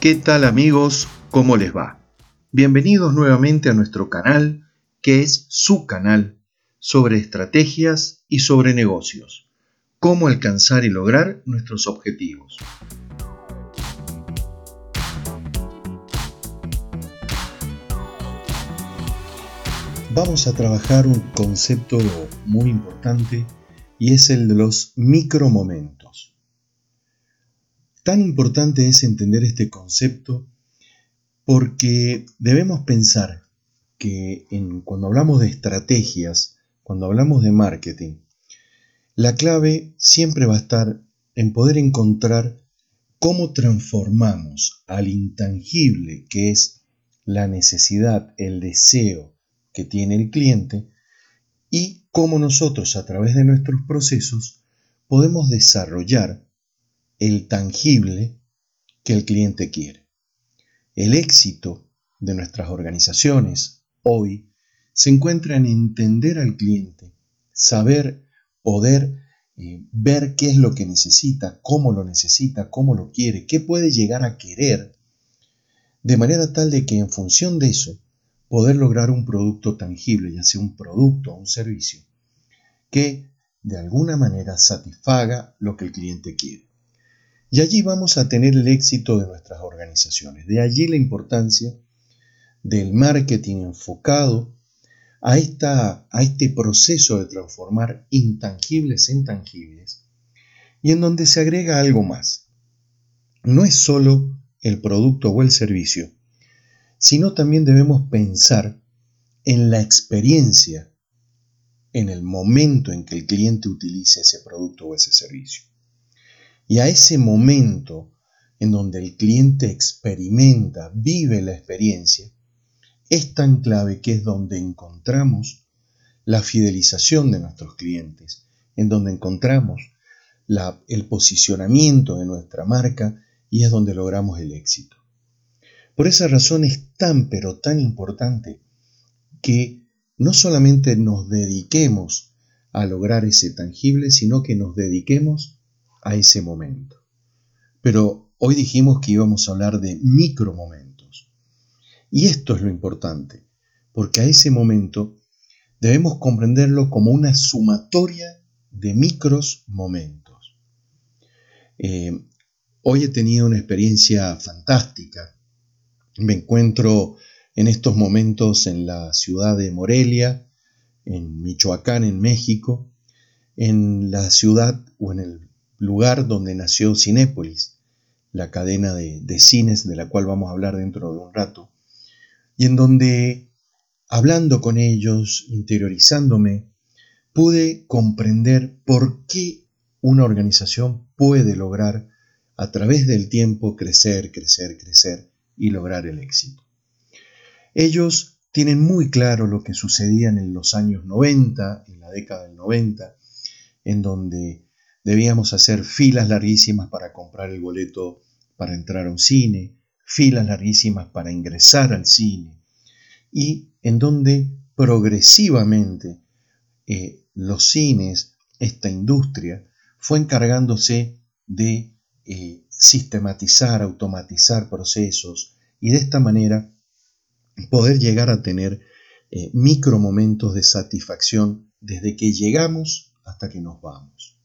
¿Qué tal amigos? ¿Cómo les va? Bienvenidos nuevamente a nuestro canal, que es su canal, sobre estrategias y sobre negocios. Cómo alcanzar y lograr nuestros objetivos. Vamos a trabajar un concepto muy importante y es el de los micromomentos. Tan importante es entender este concepto porque debemos pensar que cuando hablamos de estrategias, cuando hablamos de marketing, la clave siempre va a estar en poder encontrar cómo transformamos al intangible que es la necesidad, el deseo que tiene el cliente y cómo nosotros a través de nuestros procesos podemos desarrollar el tangible que el cliente quiere. El éxito de nuestras organizaciones hoy se encuentra en entender al cliente, saber, poder eh, ver qué es lo que necesita, cómo lo necesita, cómo lo quiere, qué puede llegar a querer, de manera tal de que en función de eso poder lograr un producto tangible, ya sea un producto o un servicio, que de alguna manera satisfaga lo que el cliente quiere. Y allí vamos a tener el éxito de nuestras organizaciones. De allí la importancia del marketing enfocado a, esta, a este proceso de transformar intangibles en tangibles y en donde se agrega algo más. No es solo el producto o el servicio, sino también debemos pensar en la experiencia, en el momento en que el cliente utilice ese producto o ese servicio. Y a ese momento en donde el cliente experimenta, vive la experiencia, es tan clave que es donde encontramos la fidelización de nuestros clientes, en donde encontramos el posicionamiento de nuestra marca y es donde logramos el éxito. Por esa razón es tan pero tan importante que no solamente nos dediquemos a lograr ese tangible, sino que nos dediquemos a ese momento. Pero hoy dijimos que íbamos a hablar de micromomentos. Y esto es lo importante, porque a ese momento debemos comprenderlo como una sumatoria de micros momentos. Eh, hoy he tenido una experiencia fantástica. Me encuentro en estos momentos en la ciudad de Morelia, en Michoacán, en México, en la ciudad o en el lugar donde nació Cinépolis, la cadena de, cines de la cual vamos a hablar dentro de un rato, y en donde, hablando con ellos, interiorizándome, pude comprender por qué una organización puede lograr a través del tiempo crecer, crecer, crecer y lograr el éxito. Ellos tienen muy claro lo que sucedía en los años 90, en la década del 90, en donde Debíamos hacer filas larguísimas para comprar el boleto para entrar a un cine, filas larguísimas para ingresar al cine, y en donde progresivamente eh, los cines, esta industria, fue encargándose de eh, sistematizar, automatizar procesos y de esta manera poder llegar a tener eh, micro momentos de satisfacción desde que llegamos hasta que nos vamos.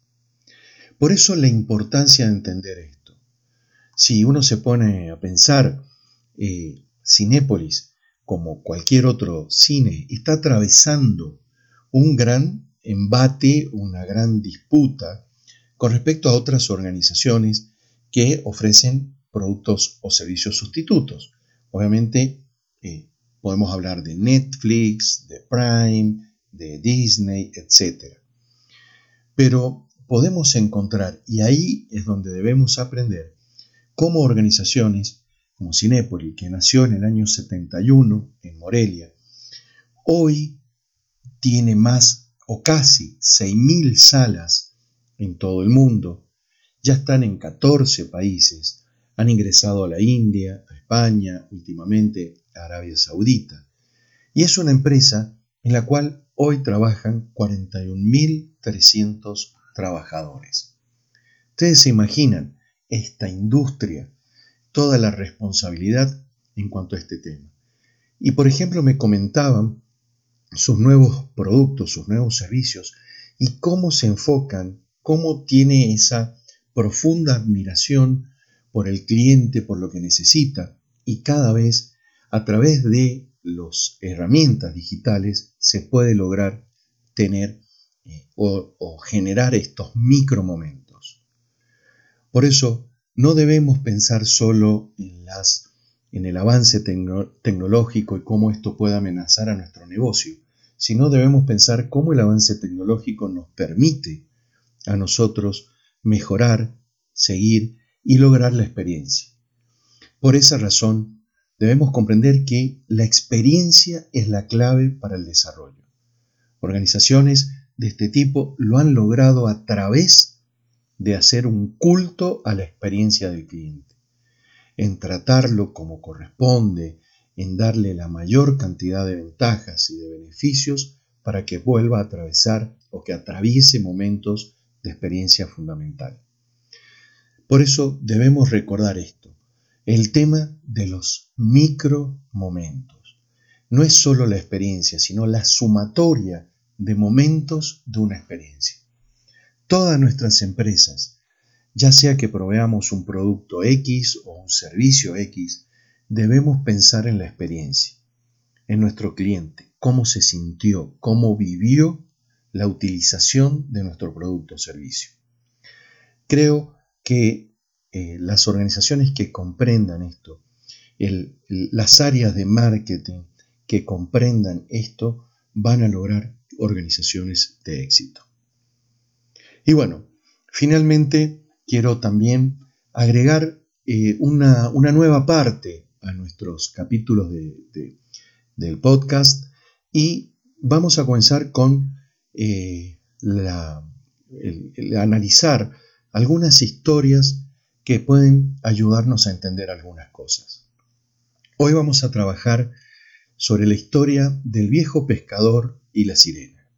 Por eso la importancia de entender esto. Si uno se pone a pensar, eh, Cinépolis, como cualquier otro cine, está atravesando un gran embate, una gran disputa con respecto a otras organizaciones que ofrecen productos o servicios sustitutos. Obviamente eh, podemos hablar de Netflix, de Prime, de Disney, etc. Pero podemos encontrar, y ahí es donde debemos aprender, cómo organizaciones como Cinépoli, que nació en el año 71 en Morelia, hoy tiene más o casi 6.000 salas en todo el mundo, ya están en 14 países, han ingresado a la India, a España, últimamente a Arabia Saudita, y es una empresa en la cual hoy trabajan 41.300 trabajadores. Ustedes se imaginan esta industria toda la responsabilidad en cuanto a este tema. Y por ejemplo me comentaban sus nuevos productos, sus nuevos servicios y cómo se enfocan, cómo tiene esa profunda admiración por el cliente, por lo que necesita y cada vez a través de las herramientas digitales se puede lograr tener o, o generar estos micro momentos. Por eso no debemos pensar solo en, las, en el avance tecnológico y cómo esto puede amenazar a nuestro negocio, sino debemos pensar cómo el avance tecnológico nos permite a nosotros mejorar, seguir y lograr la experiencia. Por esa razón, debemos comprender que la experiencia es la clave para el desarrollo. Organizaciones de este tipo lo han logrado a través de hacer un culto a la experiencia del cliente, en tratarlo como corresponde, en darle la mayor cantidad de ventajas y de beneficios para que vuelva a atravesar o que atraviese momentos de experiencia fundamental. Por eso debemos recordar esto, el tema de los micro momentos. No es solo la experiencia, sino la sumatoria de momentos de una experiencia todas nuestras empresas, ya sea que proveamos un producto X o un servicio X, debemos pensar en la experiencia, en nuestro cliente, cómo se sintió, cómo vivió la utilización de nuestro producto o servicio. Creo que eh, las organizaciones que comprendan esto, las áreas de marketing que comprendan esto, van a lograr organizaciones de éxito. Y bueno, finalmente quiero también agregar eh, una, nueva parte a nuestros capítulos del podcast y vamos a comenzar con eh, analizar algunas historias que pueden ayudarnos a entender algunas cosas. Hoy vamos a trabajar sobre la historia del viejo pescador y la sirena.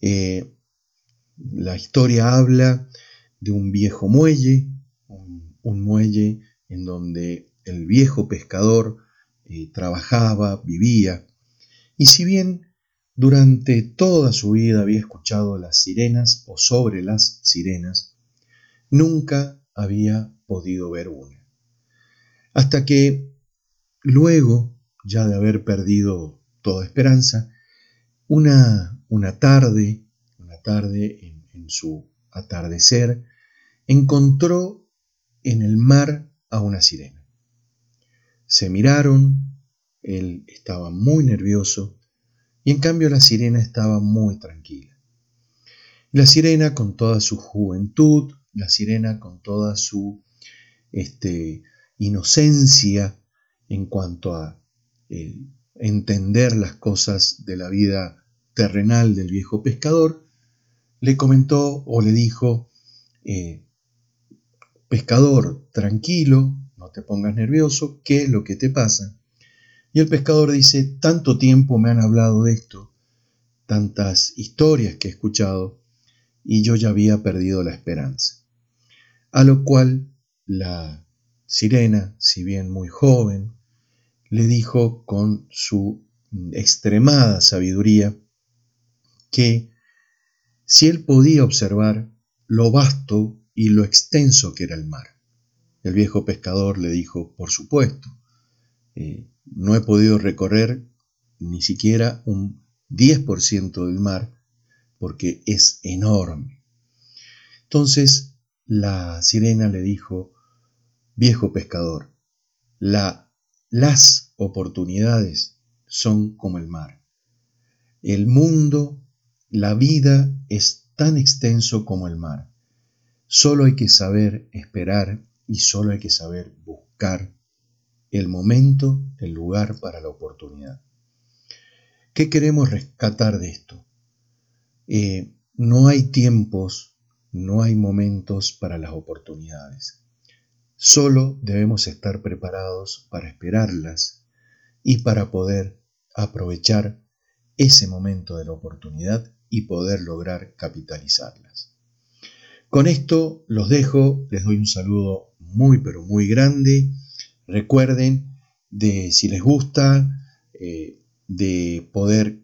Eh, la historia habla de un viejo muelle, un, muelle en donde el viejo pescador eh, trabajaba, vivía, y si bien durante toda su vida había escuchado las sirenas o sobre las sirenas, nunca había podido ver una. Hasta que luego, ya de haber perdido toda esperanza, una, una tarde, una tarde en su atardecer, encontró en el mar a una sirena. Se miraron, él estaba muy nervioso y en cambio la sirena estaba muy tranquila. La sirena con toda su juventud, la sirena con toda su este, inocencia en cuanto a eh, entender las cosas de la vida terrenal del viejo pescador, le comentó o le dijo, eh, pescador, tranquilo, no te pongas nervioso, ¿qué es lo que te pasa? Y el pescador dice, tanto tiempo me han hablado de esto, tantas historias que he escuchado, y yo ya había perdido la esperanza. A lo cual la sirena, si bien muy joven, le dijo con su extremada sabiduría que si él podía observar lo vasto y lo extenso que era el mar. El viejo pescador le dijo, por supuesto, eh, no he podido recorrer ni siquiera un 10% del mar porque es enorme. Entonces la sirena le dijo, viejo pescador, la, las oportunidades son como el mar. El mundo la vida es tan extenso como el mar. Solo hay que saber esperar y solo hay que saber buscar el momento, el lugar para la oportunidad. ¿Qué queremos rescatar de esto? Eh, no hay tiempos, no hay momentos para las oportunidades. Solo debemos estar preparados para esperarlas y para poder aprovechar ese momento de la oportunidad y poder lograr capitalizarlas. Con esto los dejo, les doy un saludo muy, pero muy grande. Recuerden de si les gusta, eh, de poder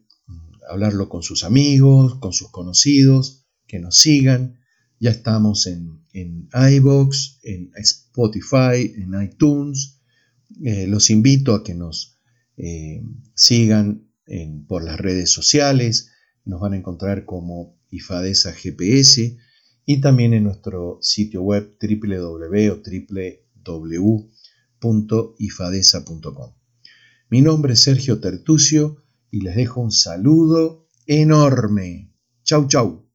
hablarlo con sus amigos, con sus conocidos, que nos sigan. Ya estamos en, en iBox, en Spotify, en iTunes. Eh, los invito a que nos eh, sigan por las redes sociales. Nos van a encontrar como IFADESA GPS y también en nuestro sitio web www.ifadesa.com. Mi nombre es Sergio Tertucio y les dejo un saludo enorme. Chau, chau.